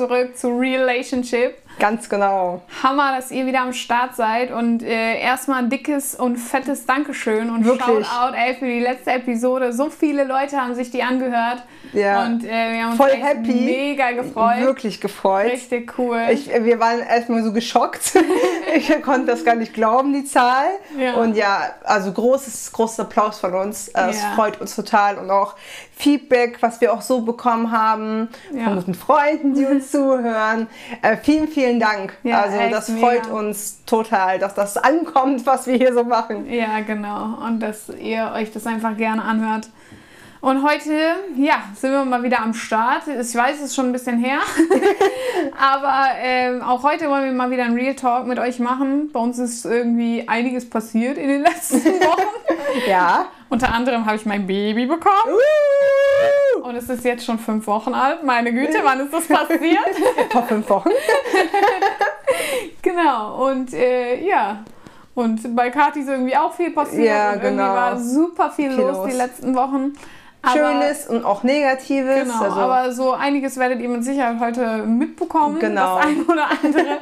zurück zu Relationship. Ganz genau. Hammer, dass ihr wieder am Start seid und äh, erstmal ein dickes und fettes Dankeschön und Wirklich. Shoutout ey, für die letzte Episode. So viele Leute haben sich die angehört Ja. und äh, wir haben uns Voll happy. mega gefreut. Wirklich gefreut. Richtig cool. Ich, wir waren erstmal so geschockt. ich konnte das gar nicht glauben, die Zahl. Ja. Und ja, also großes, großes Applaus von uns. Äh, Es Ja. freut uns total. Und auch Feedback, was wir auch so bekommen haben Ja. von guten Freunden, die uns zuhören. Äh, vielen, vielen Dank. Ja, also das mega. freut uns total, dass das ankommt, was wir hier so machen. Ja, genau. Und dass ihr euch das einfach gerne anhört. Und heute, ja, sind wir mal wieder am Start. Ich weiß, es ist schon ein bisschen her. Aber ähm, auch heute wollen wir mal wieder einen Real Talk mit euch machen. Bei uns ist irgendwie einiges passiert in den letzten Wochen. Ja. Unter anderem habe ich mein Baby bekommen. Ist jetzt schon fünf Wochen alt. Meine Güte, wann ist das passiert? Vor fünf Wochen. Genau, und äh, ja. Und bei Kathi ist irgendwie auch viel passiert. Ja, und irgendwie genau. war super viel, Viel los, los. die letzten Wochen. Aber, Schönes und auch Negatives. Genau, also, aber so einiges werdet ihr mit Sicherheit heute mitbekommen. Genau. Das ein oder andere.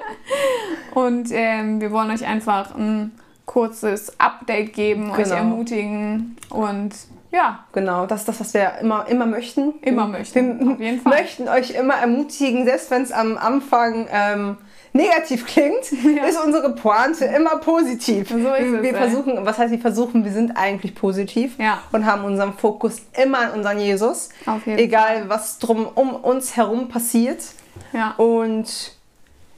und ähm, wir wollen euch einfach ein kurzes Update geben, euch Genau. ermutigen und ja, Genau, das ist das, was wir immer, immer möchten. Immer möchten, Wir auf jeden Fall. möchten euch immer ermutigen, selbst wenn es am Anfang ähm, negativ klingt, Ja. ist unsere Pointe immer positiv. So ist es, wir ey. versuchen, was heißt wir versuchen, wir sind eigentlich positiv Ja. und haben unseren Fokus immer an unseren Jesus. Auf jeden egal was drum um uns herum passiert. ja. Und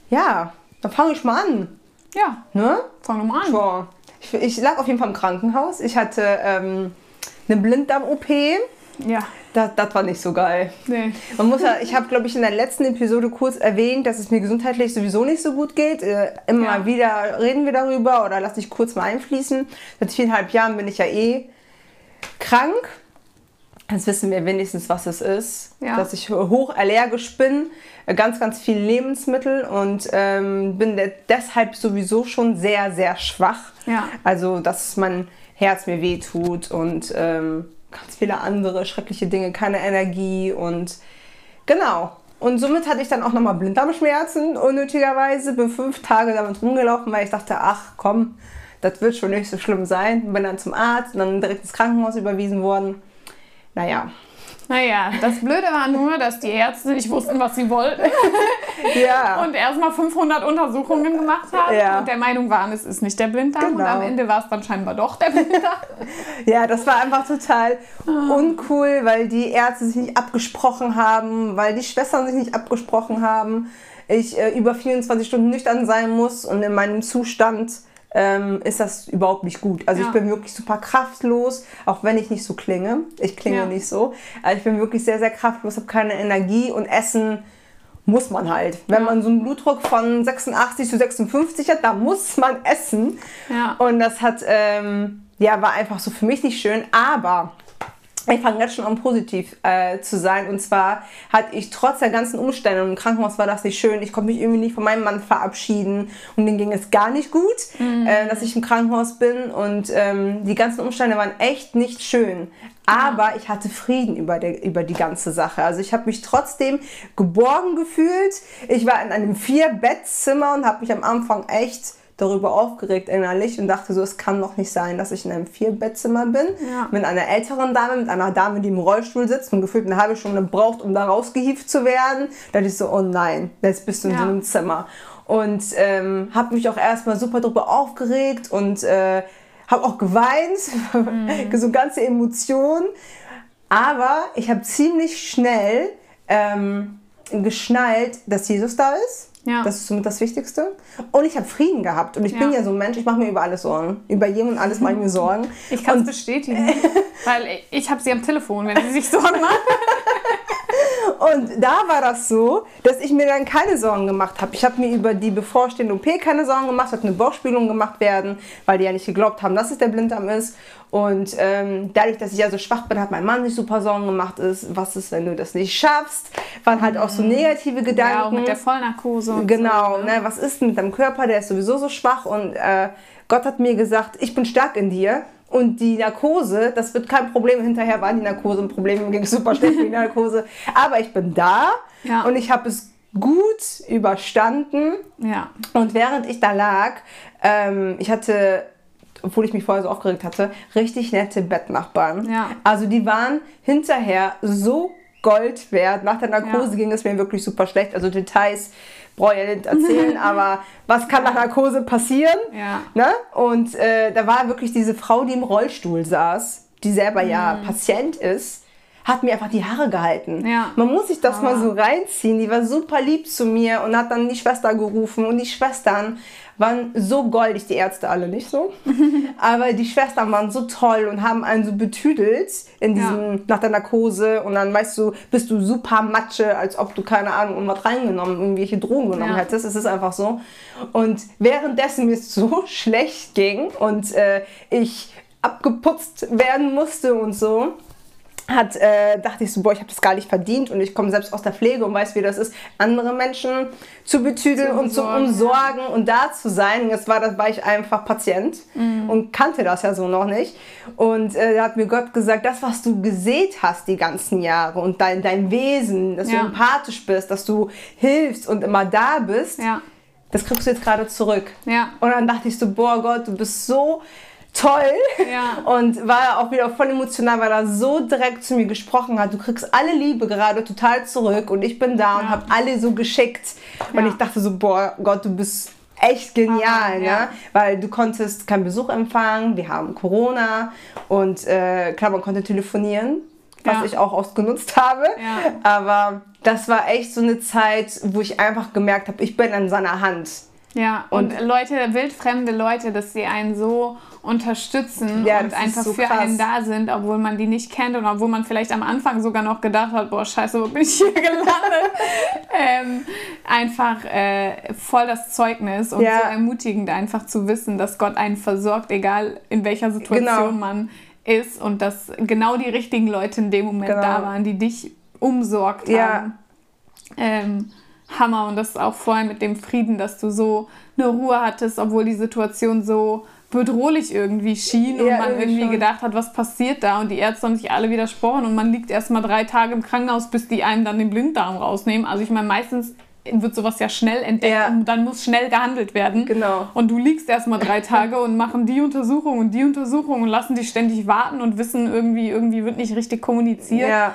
ja, dann fange ich mal an. Ja, Ne? fang doch mal an. Ich, ich lag auf jeden Fall im Krankenhaus. Ich hatte ähm, eine Blinddarm-OP. Ja, Das, das war nicht so geil. nee. Man muss ja, ich habe, glaube ich, in der letzten Episode kurz erwähnt, dass es mir gesundheitlich sowieso nicht so gut geht. Äh, immer Ja. wieder reden wir darüber oder lass dich kurz mal einfließen. Seit viereinhalb Jahren bin ich ja eh krank. Jetzt wissen wir wenigstens, was es ist. Ja. Dass ich hochallergisch bin, äh, ganz, ganz viel Lebensmittel und ähm, bin de deshalb sowieso schon sehr, sehr schwach. Ja. Also, dass mein Herz mir wehtut und ähm, ganz viele andere schreckliche Dinge, keine Energie und genau. Und somit hatte ich dann auch nochmal Blinddarmschmerzen, unnötigerweise. Bin fünf Tage damit rumgelaufen, weil ich dachte, ach komm, das wird schon nicht so schlimm sein. Bin dann zum Arzt und dann direkt ins Krankenhaus überwiesen worden. Naja, Naja, das Blöde war nur, dass die Ärzte nicht wussten, was sie wollten ja. und erstmal 500 Untersuchungen gemacht haben Ja. und der Meinung waren, es ist nicht der Blinddarm und Genau. am Ende war es dann scheinbar doch der Blinddarm. Ja, das war einfach total uncool, weil die Ärzte sich nicht abgesprochen haben, weil die Schwestern sich nicht abgesprochen haben. Ich äh, über 24 Stunden nüchtern sein muss und in meinem Zustand ähm, ist das überhaupt nicht gut. Also Ja. ich bin wirklich super kraftlos, auch wenn ich nicht so klinge. Ich klinge Ja. nicht so. Aber ich bin wirklich sehr, sehr kraftlos, habe keine Energie und Essen muss man halt. Wenn Ja. man so einen Blutdruck von 86 zu 56 hat, da muss man essen. Ja. Und das hat, ähm, ja, war einfach so für mich nicht schön. Aber ich fange jetzt schon an, positiv äh, zu sein. Und zwar hatte ich trotz der ganzen Umstände, und im Krankenhaus war das nicht schön, ich konnte mich irgendwie nicht von meinem Mann verabschieden. Und dem ging es gar nicht gut, äh, dass ich im Krankenhaus bin. Und ähm, die ganzen Umstände waren echt nicht schön. Aber ich hatte Frieden über, der, über die ganze Sache. Also ich habe mich trotzdem geborgen gefühlt. Ich war in einem Vier-Bettzimmer und habe mich am Anfang echt darüber aufgeregt innerlich und dachte so, es kann doch nicht sein, dass ich in einem Vier-Bettzimmer bin Ja. mit einer älteren Dame, mit einer Dame, die im Rollstuhl sitzt und gefühlt eine halbe Stunde braucht, um da rausgehieft zu werden. Da dachte ich so, oh nein, jetzt bist du in Ja. so einem Zimmer. Und ähm, habe mich auch erstmal super darüber aufgeregt und äh, habe auch geweint, so ganze Emotionen. Aber ich habe ziemlich schnell ähm, geschnallt, dass Jesus da ist. Ja. Das ist somit das Wichtigste. Und ich habe Frieden gehabt. Und ich bin Ja. ja so ein Mensch, ich mache mir über alles Sorgen. Über jeden und alles mache ich mir Sorgen. Ich kann es bestätigen, weil ich habe sie am Telefon, wenn sie sich Sorgen macht. Und da war das so, dass ich mir dann keine Sorgen gemacht habe. Ich habe mir über die bevorstehende OP keine Sorgen gemacht, hat eine Bauchspiegelung gemacht werden, weil die ja nicht geglaubt haben, dass es der Blinddarm ist. Und ähm, dadurch, dass ich ja so schwach bin, hat mein Mann sich super Sorgen gemacht, ist, was ist, wenn du das nicht schaffst? Waren halt auch so negative Gedanken. Ja, auch mit der Vollnarkose. Und Genau, so, ne? was ist denn mit deinem Körper? Der ist sowieso so schwach und äh, Gott hat mir gesagt, ich bin stark in dir Und die Narkose, das wird kein Problem. Hinterher war die Narkose ein Problem, ging super schlecht mit der Narkose. Aber ich bin da Ja. und ich habe es gut überstanden. Ja. Und während ich da lag, ähm, ich hatte, obwohl ich mich vorher so aufgeregt hatte, richtig nette Bettnachbarn. Ja. Also die waren hinterher so Gold wert. Nach der Narkose Ja. ging es mir wirklich super schlecht. Also Details brauche ich ja nicht erzählen, aber was kann nach Narkose passieren? Ja. Ne? Und äh, da war wirklich diese Frau, die im Rollstuhl saß, die selber ja Mhm. Patient ist, hat mir einfach die Haare gehalten. Ja. Man muss sich das mal Aber- so reinziehen. Die war super lieb zu mir und hat dann die Schwester gerufen. Und die Schwestern waren so goldig, die Ärzte alle nicht so. Aber die Schwestern waren so toll und haben einen so betüdelt in diesem, nach der Narkose. Und dann weißt du, bist du super Matsche, als ob du, keine Ahnung, irgendwas reingenommen, irgendwelche Drogen genommen Ja. hättest. Es ist einfach so. Und währenddessen mir es so schlecht ging und äh, ich abgeputzt werden musste und so, hat, äh, dachte ich so, boah, ich habe das gar nicht verdient und ich komme selbst aus der Pflege und weiß, wie das ist, andere Menschen zu betüdeln Zu und zu umsorgen, und da zu sein. Jetzt war, das, war ich einfach Patient Mhm. und kannte das ja so noch nicht. Und äh, da hat mir Gott gesagt, das, was du gesät hast die ganzen Jahre und dein, dein Wesen, dass Ja. du empathisch bist, dass du hilfst und immer da bist, Ja. das kriegst du jetzt gerade zurück. Ja. Und dann dachte ich so, boah Gott, du bist so toll. Ja. Und war auch wieder voll emotional, weil er so direkt zu mir gesprochen hat. Du kriegst alle Liebe gerade total zurück und ich bin da und Ja. habe alle so geschickt. Und ich dachte so, boah Gott, du bist echt genial, ne? ja. Weil du konntest keinen Besuch empfangen, wir haben Corona und äh, klar, man konnte telefonieren, was Ja. ich auch ausgenutzt habe. Ja. Aber das war echt so eine Zeit, wo ich einfach gemerkt habe, ich bin in seiner Hand. Ja, und, Leute, wildfremde Leute, dass sie einen so unterstützen Ja, und einfach so für krass. einen da sind, obwohl man die nicht kennt und obwohl man vielleicht am Anfang sogar noch gedacht hat, boah, scheiße, wo bin ich hier gelandet? ähm, einfach äh, voll das Zeugnis und Ja. so ermutigend einfach zu wissen, dass Gott einen versorgt, egal in welcher Situation Genau. man ist und dass genau die richtigen Leute in dem Moment Genau. da waren, die dich umsorgt Ja. haben. Ähm, Hammer und das ist auch vorher mit dem Frieden, dass du so eine Ruhe hattest, obwohl die Situation so bedrohlich irgendwie schien und Ja, man irgendwie irgendwie gedacht hat, was passiert da und die Ärzte haben sich alle widersprochen und man liegt erst mal drei Tage im Krankenhaus, bis die einem dann den Blinddarm rausnehmen. Also ich meine, meistens wird sowas ja schnell entdeckt Ja. und dann muss schnell gehandelt werden. Genau. Und du liegst erst mal drei Tage und machen die Untersuchung und die Untersuchung und lassen dich ständig warten und wissen irgendwie, irgendwie wird nicht richtig kommuniziert. Ja.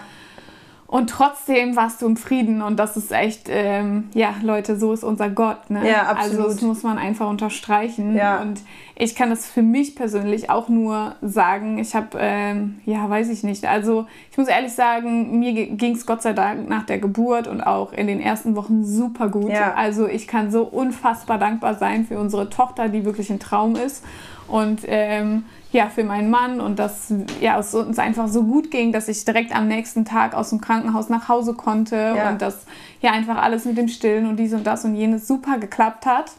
Und trotzdem warst du im Frieden und das ist echt, ähm, ja, Leute, so ist unser Gott. Ne? Ja, absolut. Also das muss man einfach unterstreichen. Ja. Und ich kann das für mich persönlich auch nur sagen. Ich habe, ähm, ja, weiß ich nicht. Also ich muss ehrlich sagen, mir ging es Gott sei Dank nach der Geburt und auch in den ersten Wochen super gut. Ja. Also ich kann so unfassbar dankbar sein für unsere Tochter, die wirklich ein Traum ist. Und ähm, ja, für meinen Mann und dass ja, es uns einfach so gut ging, dass ich direkt am nächsten Tag aus dem Krankenhaus nach Hause konnte Ja. und dass ja einfach alles mit dem Stillen und dies und das und jenes super geklappt hat.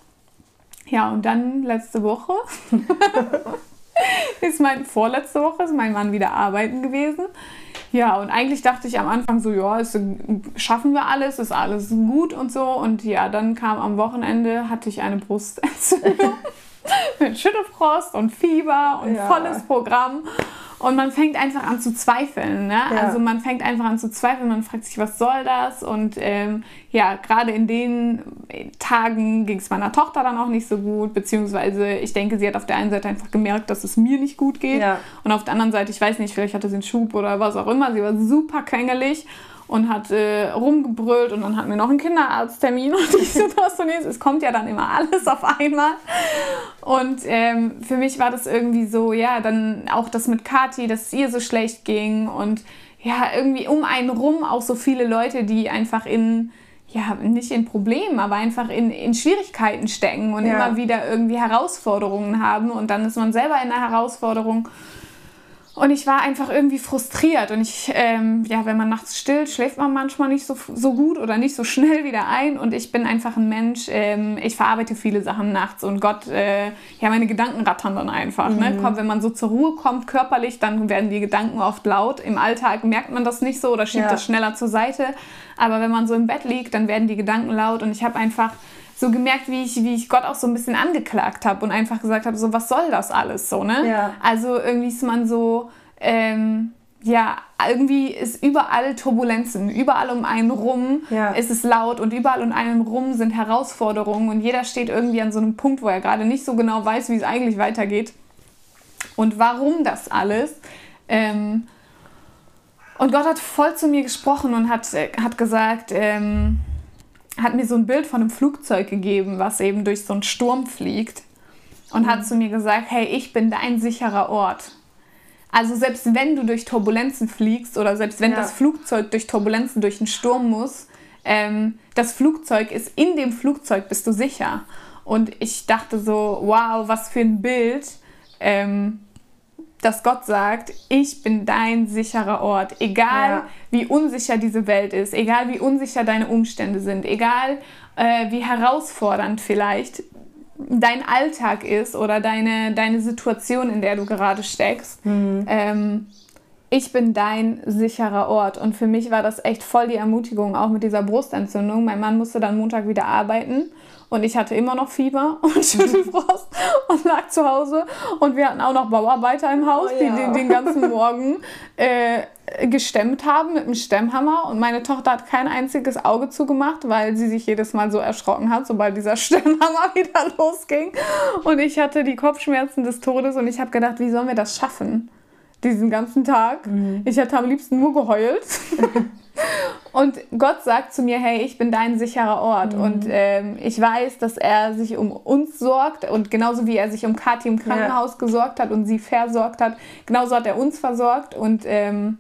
Ja, und dann letzte Woche ist mein, vorletzte Woche ist mein Mann wieder arbeiten gewesen. Ja, und eigentlich dachte ich am Anfang so, ja, es, schaffen wir alles, ist alles gut und so. Und ja, dann kam am Wochenende, hatte ich eine Brustentzündung mit Schüttelfrost und Fieber und Ja. volles Programm. Und man fängt einfach an zu zweifeln. Ne? Ja. Also man fängt einfach an zu zweifeln, man fragt sich, was soll das? Und ähm, ja, gerade in den Tagen ging es meiner Tochter dann auch nicht so gut, beziehungsweise ich denke, sie hat auf der einen Seite einfach gemerkt, dass es mir nicht gut geht. Ja. Und auf der anderen Seite, ich weiß nicht, vielleicht hatte sie einen Schub oder was auch immer, sie war super quengelig und hat äh, rumgebrüllt und dann hatten wir noch einen Kinderarzttermin und dies und das und. Es kommt ja dann immer alles auf einmal. Und ähm, für mich war das irgendwie so, ja, dann auch das mit Kati, dass es ihr so schlecht ging und ja, irgendwie um einen rum auch so viele Leute, die einfach in, ja, nicht in Problemen, aber einfach in, in Schwierigkeiten stecken und Ja. immer wieder irgendwie Herausforderungen haben und dann ist man selber in einer Herausforderung. Und ich war einfach irgendwie frustriert. Und ich, ähm, ja, wenn man nachts stillt, schläft man manchmal nicht so, so gut oder nicht so schnell wieder ein. Und ich bin einfach ein Mensch, ähm, ich verarbeite viele Sachen nachts. Und Gott, äh, ja, meine Gedanken rattern dann einfach. Ne? Komm, wenn man so zur Ruhe kommt, körperlich, dann werden die Gedanken oft laut. Im Alltag merkt man das nicht so oder schiebt Ja. das schneller zur Seite. Aber wenn man so im Bett liegt, dann werden die Gedanken laut. Und ich habe einfach so gemerkt, wie ich, wie ich Gott auch so ein bisschen angeklagt habe und einfach gesagt habe, so, was soll das alles so, ne? Ja. Also irgendwie ist man so, ähm, ja, irgendwie ist überall Turbulenzen, überall um einen rum Ja. ist es laut und überall um einen rum sind Herausforderungen und jeder steht irgendwie an so einem Punkt, wo er gerade nicht so genau weiß, wie es eigentlich weitergeht und warum das alles. Ähm, und Gott hat voll zu mir gesprochen und hat, äh, hat gesagt, ähm, hat mir so ein Bild von einem Flugzeug gegeben, was eben durch so einen Sturm fliegt und hat zu mir gesagt, hey, ich bin dein sicherer Ort. Also selbst wenn du durch Turbulenzen fliegst oder selbst wenn Ja. das Flugzeug durch Turbulenzen durch einen Sturm muss, ähm, das Flugzeug ist in dem Flugzeug bist du sicher. Und ich dachte so, wow, was für ein Bild, ähm, dass Gott sagt, ich bin dein sicherer Ort. Egal Ja. wie unsicher diese Welt ist, egal wie unsicher deine Umstände sind, egal äh, wie herausfordernd vielleicht dein Alltag ist oder deine, deine Situation, in der du gerade steckst. Ähm, ich bin dein sicherer Ort. Und für mich war das echt voll die Ermutigung, auch mit dieser Brustentzündung. Mein Mann musste dann Montag wieder arbeiten und ich hatte immer noch Fieber und Schüttelfrost und lag zu Hause. Und wir hatten auch noch Bauarbeiter im Haus, Oh die ja. den, den ganzen Morgen äh, gestemmt haben mit einem Stemmhammer. Und meine Tochter hat kein einziges Auge zugemacht, weil sie sich jedes Mal so erschrocken hat, sobald dieser Stemmhammer wieder losging. Und ich hatte die Kopfschmerzen des Todes und ich habe gedacht, wie sollen wir das schaffen? Diesen ganzen Tag. Ich hätte am liebsten nur geheult. Und Gott sagt zu mir, hey, ich bin dein sicherer Ort. Und ähm, ich weiß, dass er sich um uns sorgt. Und genauso wie er sich um Kathi im Krankenhaus gesorgt hat und sie versorgt hat, genauso hat er uns versorgt. Und ähm,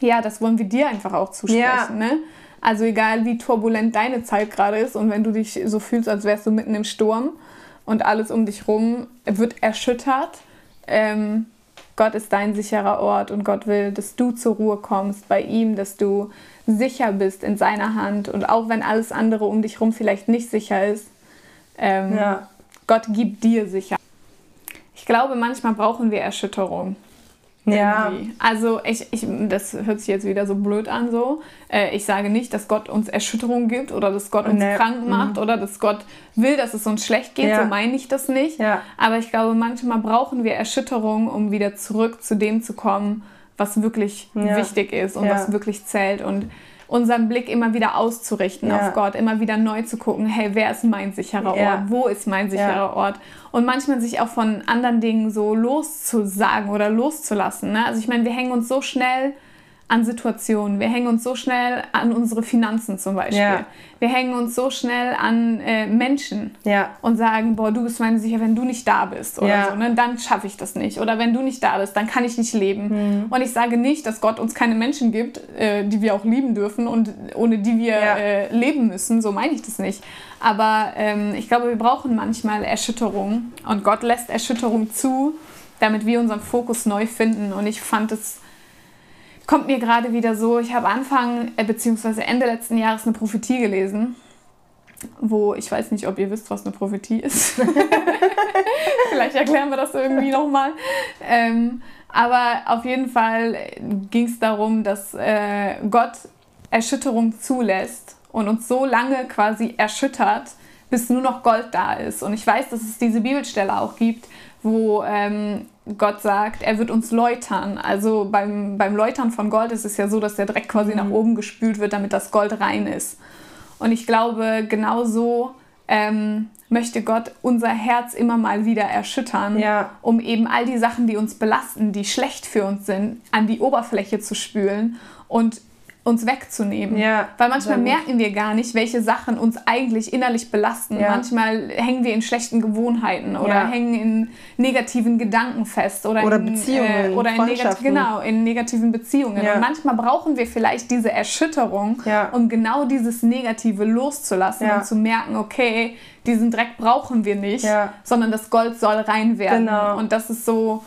ja, das wollen wir dir einfach auch zusprechen. Ja. Ne? Also egal, wie turbulent deine Zeit gerade ist und wenn du dich so fühlst, als wärst du mitten im Sturm und alles um dich rum wird erschüttert, ähm, Gott ist dein sicherer Ort und Gott will, dass du zur Ruhe kommst bei ihm, dass du sicher bist in seiner Hand und auch wenn alles andere um dich rum vielleicht nicht sicher ist, ähm, Ja. Gott gibt dir Sicherheit. Ich glaube, manchmal brauchen wir Erschütterung. Ja. Irgendwie. Also ich, ich, das hört sich jetzt wieder so blöd an so. Äh, ich sage nicht, dass Gott uns Erschütterung gibt oder dass Gott uns Nee. krank macht oder dass Gott will, dass es uns schlecht geht. Ja. So meine ich das nicht. Ja. Aber ich glaube, manchmal brauchen wir Erschütterung, um wieder zurück zu dem zu kommen, was wirklich Ja. wichtig ist und was wirklich zählt. Und unseren Blick immer wieder auszurichten Ja. auf Gott, immer wieder neu zu gucken, hey, wer ist mein sicherer Ja. Ort? Wo ist mein sicherer Ort? Und manchmal sich auch von anderen Dingen so loszusagen oder loszulassen. Ne? Also ich meine, wir hängen uns so schnell an Situationen, wir hängen uns so schnell an unsere Finanzen zum Beispiel. Ja. Wir hängen uns so schnell an äh, Menschen Ja. und sagen, boah, du bist meine sicher, wenn du nicht da bist oder Ja. so, ne, dann schaffe ich das nicht. Oder wenn du nicht da bist, dann kann ich nicht leben. Mhm. Und ich sage nicht, dass Gott uns keine Menschen gibt, äh, die wir auch lieben dürfen und ohne die wir äh, leben müssen. So meine ich das nicht. Aber ähm, ich glaube, wir brauchen manchmal Erschütterung und Gott lässt Erschütterung zu, damit wir unseren Fokus neu finden. Und ich fand es kommt mir gerade wieder so, ich habe Anfang äh, bzw. Ende letzten Jahres eine Prophetie gelesen, wo ich weiß nicht, ob ihr wisst, was eine Prophetie ist. Vielleicht erklären wir das irgendwie nochmal. Ähm, aber auf jeden Fall ging es darum, dass äh, Gott Erschütterung zulässt und uns so lange quasi erschüttert, bis nur noch Gold da ist. Und ich weiß, dass es diese Bibelstelle auch gibt, wo ähm, Gott sagt, er wird uns läutern. Also beim, beim Läutern von Gold ist es ja so, dass der Dreck quasi nach oben gespült wird, damit das Gold rein ist. Und ich glaube, genau so ähm, möchte Gott unser Herz immer mal wieder erschüttern, Ja. um eben all die Sachen, die uns belasten, die schlecht für uns sind, an die Oberfläche zu spülen und uns wegzunehmen. Ja, Weil manchmal merken wir gar nicht, welche Sachen uns eigentlich innerlich belasten. Ja. Manchmal hängen wir in schlechten Gewohnheiten oder Ja. hängen in negativen Gedanken fest oder, Oder in, Beziehungen, äh, oder in, negat Freundschaften. genau, in negativen Beziehungen. Und manchmal brauchen wir vielleicht diese Erschütterung, um genau dieses Negative loszulassen und zu merken, okay, diesen Dreck brauchen wir nicht, sondern das Gold soll rein werden. Genau. Und das ist so,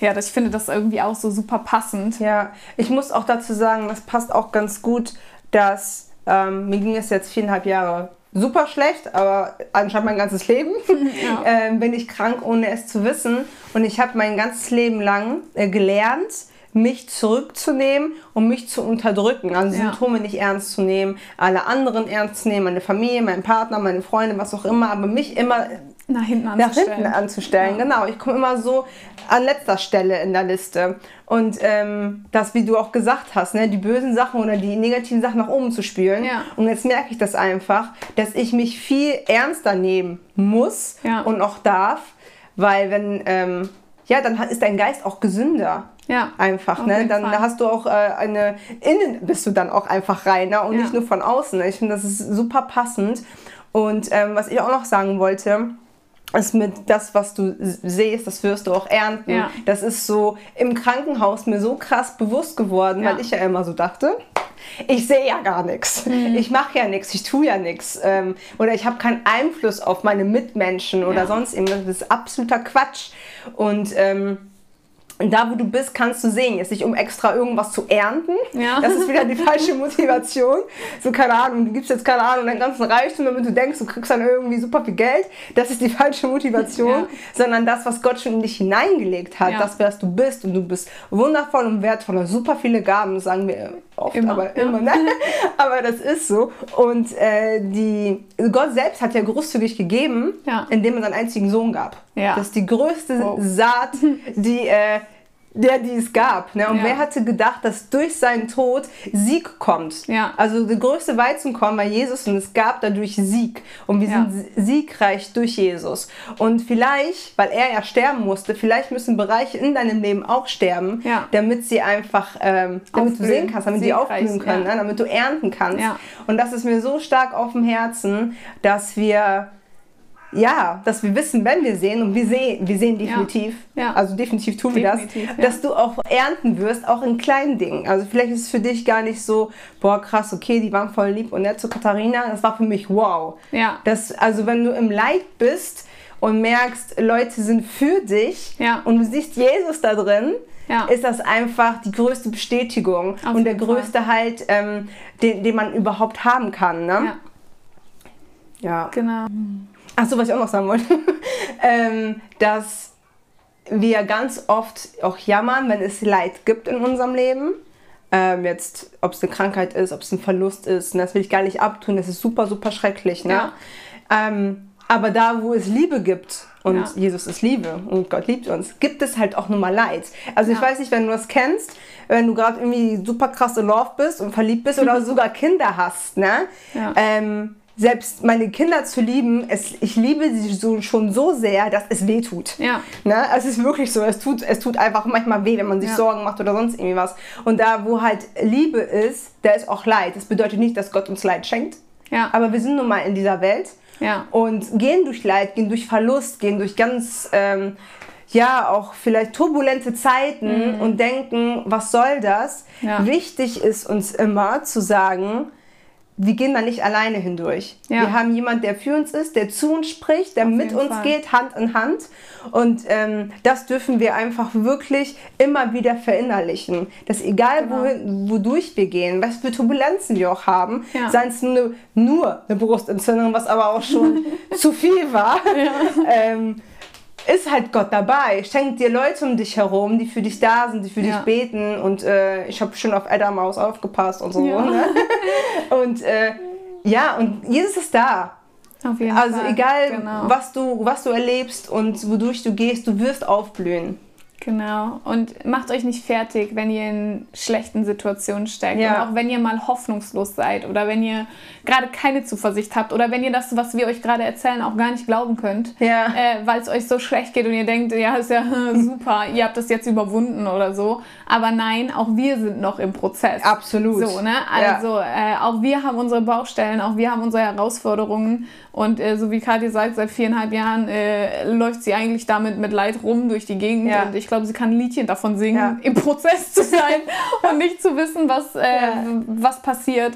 ja, das, ich finde das irgendwie auch so super passend. Ja, ich muss auch dazu sagen, das passt auch ganz gut, dass ähm, mir ging es jetzt viereinhalb Jahre super schlecht, aber anscheinend mein ganzes Leben Ja. ähm, bin ich krank, ohne es zu wissen. Und ich habe mein ganzes Leben lang äh, gelernt, mich zurückzunehmen und mich zu unterdrücken, also Ja. Symptome nicht ernst zu nehmen, alle anderen ernst zu nehmen, meine Familie, meinen Partner, meine Freunde, was auch immer, aber mich immer Nach hinten nach anzustellen. hinten anzustellen. Genau, ich komme immer so an letzter Stelle in der Liste. Und ähm, das, wie du auch gesagt hast, ne, die bösen Sachen oder die negativen Sachen nach oben zu spülen. Ja. Und jetzt merke ich das einfach, dass ich mich viel ernster nehmen muss Ja. und auch darf, weil wenn, ähm, ja, dann ist dein Geist auch gesünder. Ja, Einfach, ne? Dann Fall. hast du auch äh, eine, innen bist du dann auch einfach reiner und Ja. nicht nur von außen. Ich finde, das ist super passend. Und ähm, was ich auch noch sagen wollte, ist mit das, was du siehst, das wirst du auch ernten. Ja. Das ist so im Krankenhaus mir so krass bewusst geworden, Ja. weil ich ja immer so dachte, ich sehe ja gar nichts. Mhm. Ich mache ja nichts, ich tue ja nichts. Ähm, oder ich habe keinen Einfluss auf meine Mitmenschen oder Ja. sonst irgendwas. Das ist absoluter Quatsch. Und ähm, da, wo du bist, kannst du sehen. Jetzt nicht, um extra irgendwas zu ernten. Ja. Das ist wieder die falsche Motivation. So, keine Ahnung, du gibst jetzt, keine Ahnung, deinen ganzen Reichtum, damit du denkst, du kriegst dann irgendwie super viel Geld. Das ist die falsche Motivation. Ja. Sondern das, was Gott schon in dich hineingelegt hat, Ja. das, was du bist. Und du bist wundervoll und wertvoll und super viele Gaben, sagen wir oft, Immer, aber ja. immer, ne? aber das ist so. Und äh, die, Gott selbst hat ja großzügig gegeben, Ja. indem er seinen einzigen Sohn gab. Ja. Das ist die größte Wow. Saat, die, äh, der, die es gab. Ne? Und Ja. wer hatte gedacht, dass durch seinen Tod Sieg kommt? Ja. Also der größte Weizenkorn war Jesus und es gab dadurch Sieg. Und wir Ja. sind siegreich durch Jesus. Und vielleicht, weil er ja sterben musste, vielleicht müssen Bereiche in deinem Leben auch sterben, Ja. damit sie einfach, ähm, damit du Aufblühen. sehen kannst, damit sie Siegreich, aufblühen können, ne? damit du ernten kannst. Ja. Und das ist mir so stark auf dem Herzen, dass wir ja, dass wir wissen, wenn wir sehen, und wir sehen, wir sehen definitiv, Ja. also definitiv tun wir das, ja. dass du auch ernten wirst, auch in kleinen Dingen. Also vielleicht ist es für dich gar nicht so, boah krass, okay, die waren voll lieb und nett zu Katharina. Das war für mich wow. Ja. Das, also wenn du im Leid bist und merkst, Leute sind für dich Ja. und du siehst Jesus da drin, Ja. ist das einfach die größte Bestätigung Auf und der Fall. größte Halt, ähm, den, den man überhaupt haben kann. Ne? ja, ja. genau. Achso, was ich auch noch sagen wollte, ähm, dass wir ganz oft auch jammern, wenn es Leid gibt in unserem Leben. Ähm, jetzt, ob es eine Krankheit ist, ob es ein Verlust ist, und das will ich gar nicht abtun, das ist super, super schrecklich. Ne? Ja. Ähm, aber da, wo es Liebe gibt, und Ja. Jesus ist Liebe und Gott liebt uns, gibt es halt auch nur mal Leid. Also ich Ja. weiß nicht, wenn du das kennst, wenn du gerade irgendwie super krass in Love bist und verliebt bist oder sogar Kinder hast, ne? Ähm, selbst meine Kinder zu lieben, es, ich liebe sie so, schon so sehr, dass es weh tut. Ja. Ne? Es ist wirklich so, es tut, es tut einfach manchmal weh, wenn man sich Ja. Sorgen macht oder sonst irgendwie was. Und da, wo halt Liebe ist, da ist auch Leid. Das bedeutet nicht, dass Gott uns Leid schenkt, Ja. aber wir sind nun mal in dieser Welt Ja. und gehen durch Leid, gehen durch Verlust, gehen durch ganz, ähm, ja, auch vielleicht turbulente Zeiten und denken, was soll das? Mhm. Ja. Wichtig ist uns immer zu sagen, wir gehen da nicht alleine hindurch. Ja. Wir haben jemanden, der für uns ist, der zu uns spricht, der Auf mit uns Fall. geht, Hand in Hand. Und ähm, das dürfen wir einfach wirklich immer wieder verinnerlichen. Dass egal, Genau. wohin, wodurch wir gehen, was für Turbulenzen wir auch haben, Ja. seien es nur, nur eine Brustentzündung, was aber auch schon zu viel war, ähm, ist halt Gott dabei. Schenkt dir Leute um dich herum, die für dich da sind, die für Ja. dich beten. Und äh, ich habe schon auf Adam Maus aufgepasst und so. Ja. Ne? Und äh, ja, und Jesus ist da. Auf jeden Also Fall. egal, Genau. was, du, was du erlebst und wodurch du gehst, du wirst aufblühen. Genau. Und macht euch nicht fertig, wenn ihr in schlechten Situationen steckt. Ja. Und auch wenn ihr mal hoffnungslos seid oder wenn ihr gerade keine Zuversicht habt oder wenn ihr das, was wir euch gerade erzählen, auch gar nicht glauben könnt. Ja. Äh, weil es euch so schlecht geht und ihr denkt, ja, ist ja super, ihr habt das jetzt überwunden oder so. Aber nein, auch wir sind noch im Prozess. Absolut. So, ne? Ja. Also äh, auch wir haben unsere Baustellen, auch wir haben unsere Herausforderungen und äh, so wie Kathi sagt, seit viereinhalb Jahren äh, läuft sie eigentlich damit mit Leid rum durch die Gegend Ja. und ich glaube, sie kann ein Liedchen davon singen, Ja. im Prozess zu sein und nicht zu wissen, was, äh, Ja. was passiert.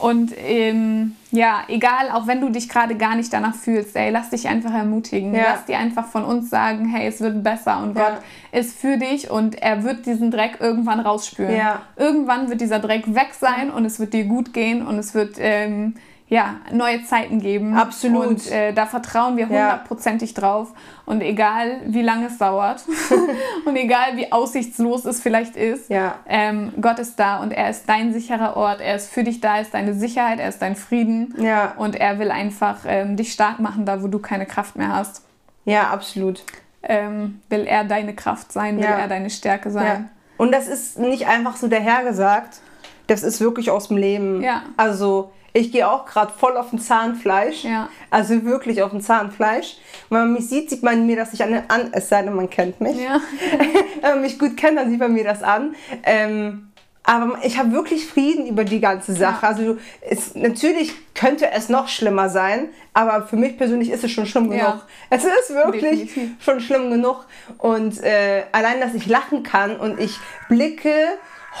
Und ähm, ja, egal, auch wenn du dich gerade gar nicht danach fühlst, ey, lass dich einfach ermutigen. Ja. Lass dir einfach von uns sagen, hey, es wird besser und Ja. Gott ist für dich und er wird diesen Dreck irgendwann rausspülen. Ja. Irgendwann wird dieser Dreck weg sein und es wird dir gut gehen und es wird ähm, ja, neue Zeiten geben. Absolut. Und äh, da vertrauen wir Ja. hundertprozentig drauf. Und egal, wie lange es dauert und egal, wie aussichtslos es vielleicht ist, Ja. ähm, Gott ist da und er ist dein sicherer Ort. Er ist für dich da, er ist deine Sicherheit, er ist dein Frieden. Ja. Und er will einfach ähm, dich stark machen, da wo du keine Kraft mehr hast. Ja, absolut. Ähm, will er deine Kraft sein, will Ja. er deine Stärke Ja. sein. Und das ist nicht einfach so dahergesagt. Das ist wirklich aus dem Leben. Ja. Also ich gehe auch gerade voll auf den Zahnfleisch. Ja. Also wirklich auf den Zahnfleisch. Wenn man mich sieht, sieht man mir das nicht an, an es sei denn, man kennt mich. Ja. Wenn man mich gut kennt, dann sieht man mir das an. Ähm, aber ich habe wirklich Frieden über die ganze Sache. Ja. Also es, natürlich könnte es noch schlimmer sein, aber für mich persönlich ist es schon schlimm Ja. genug. Es ist wirklich Definitiv. schon schlimm genug. Und äh, allein, dass ich lachen kann und ich blicke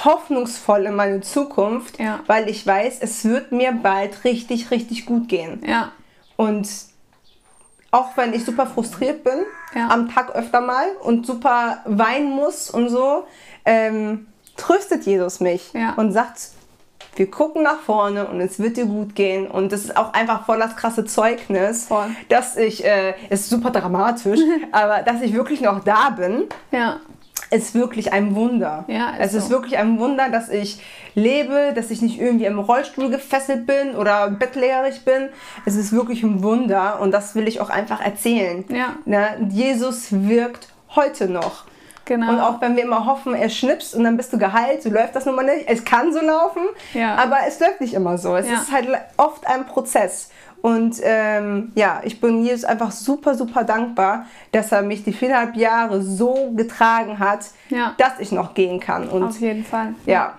hoffnungsvoll in meine Zukunft, Ja. weil ich weiß, es wird mir bald richtig, richtig gut gehen. ja. Und auch wenn ich super frustriert bin, Ja. am Tag öfter mal und super weinen muss und so, ähm, tröstet Jesus mich und sagt, wir gucken nach vorne und es wird dir gut gehen. Und das ist auch einfach voll das krasse Zeugnis, Voll. dass ich, äh, ist super dramatisch, aber dass ich wirklich noch da bin, Ja. Ist wirklich ein Wunder. Ja, ist es ist so. wirklich ein Wunder, dass ich lebe, dass ich nicht irgendwie im Rollstuhl gefesselt bin oder bettlägerig bin. Es ist wirklich ein Wunder und das will ich auch einfach erzählen. Ja. Ne? Jesus wirkt heute noch. Genau. Und auch wenn wir immer hoffen, er schnippst und dann bist du geheilt, so läuft das nun mal nicht. Es kann so laufen, Ja. aber es läuft nicht immer so. Es Ja. ist halt oft ein Prozess. Und ähm, ja, ich bin Jesus einfach super, super dankbar, dass er mich die viereinhalb Jahre so getragen hat, Ja. dass ich noch gehen kann. Und Auf jeden Fall. ja,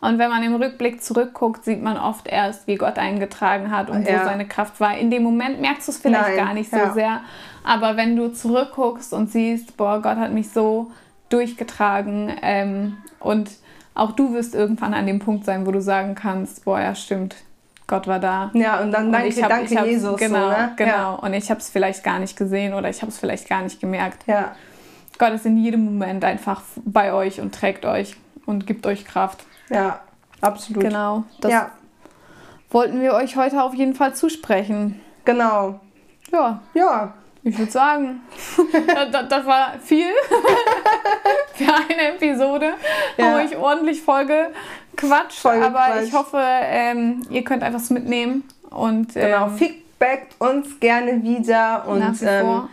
Und wenn man im Rückblick zurückguckt, sieht man oft erst, wie Gott einen getragen hat und Ja. wo seine Kraft war. In dem Moment merkst du es vielleicht Nein, gar nicht so ja. sehr. Aber wenn du zurückguckst und siehst, boah, Gott hat mich so durchgetragen ähm, und auch du wirst irgendwann an dem Punkt sein, wo du sagen kannst, boah, ja stimmt, Gott war da. ja, und dann Und danke, ich hab- danke ich hab's- Jesus. Genau, so, ne? genau. Und ich habe es vielleicht gar nicht gesehen oder ich habe es vielleicht gar nicht gemerkt. Ja. ja, Gott ist in jedem Moment einfach bei euch und trägt euch und gibt euch Kraft. ja, absolut. Genau. Das ja, wollten wir euch heute auf jeden Fall zusprechen. genau. Ja, Ja, ich würde sagen, das, das, war viel für eine Episode. Ja. Haben euch ordentlich Folge Quatsch, Voll aber gequatscht. ich hoffe, ähm, ihr könnt einfach was mitnehmen und genau. ähm, Feedbackt uns gerne wieder und Nach wie ähm, vor.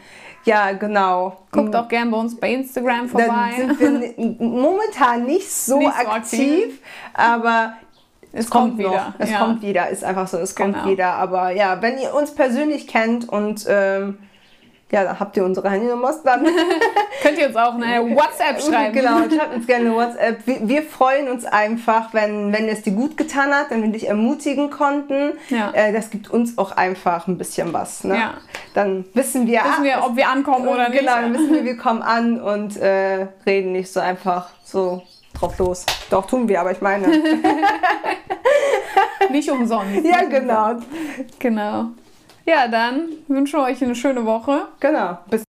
ja, genau. guckt auch gerne bei uns bei Instagram vorbei. sind wir momentan nicht so, Nicht so aktiv, aktiv. aber es kommt, wieder. noch. Es ja. kommt wieder, ist einfach so, es kommt Genau. wieder. Aber ja, wenn ihr uns persönlich kennt und ähm, ja, dann habt ihr unsere Handynummers, dann Könnt ihr uns auch eine WhatsApp schreiben. genau, schreibt uns gerne eine WhatsApp. Wir, wir freuen uns einfach, wenn, wenn es dir gut getan hat, wenn wir dich ermutigen konnten. Ja. Äh, das gibt uns auch einfach ein bisschen was. Ne? Ja. Dann wissen wir, Wissen ah, wir, ob wir ankommen oder nicht. Genau, dann wissen wir, wir kommen an und äh, reden nicht so einfach so drauf los. Doch, tun wir, aber ich meine. Nicht umsonst. ja, genau. Genau. Ja, dann wünschen wir euch eine schöne Woche. Genau. Bis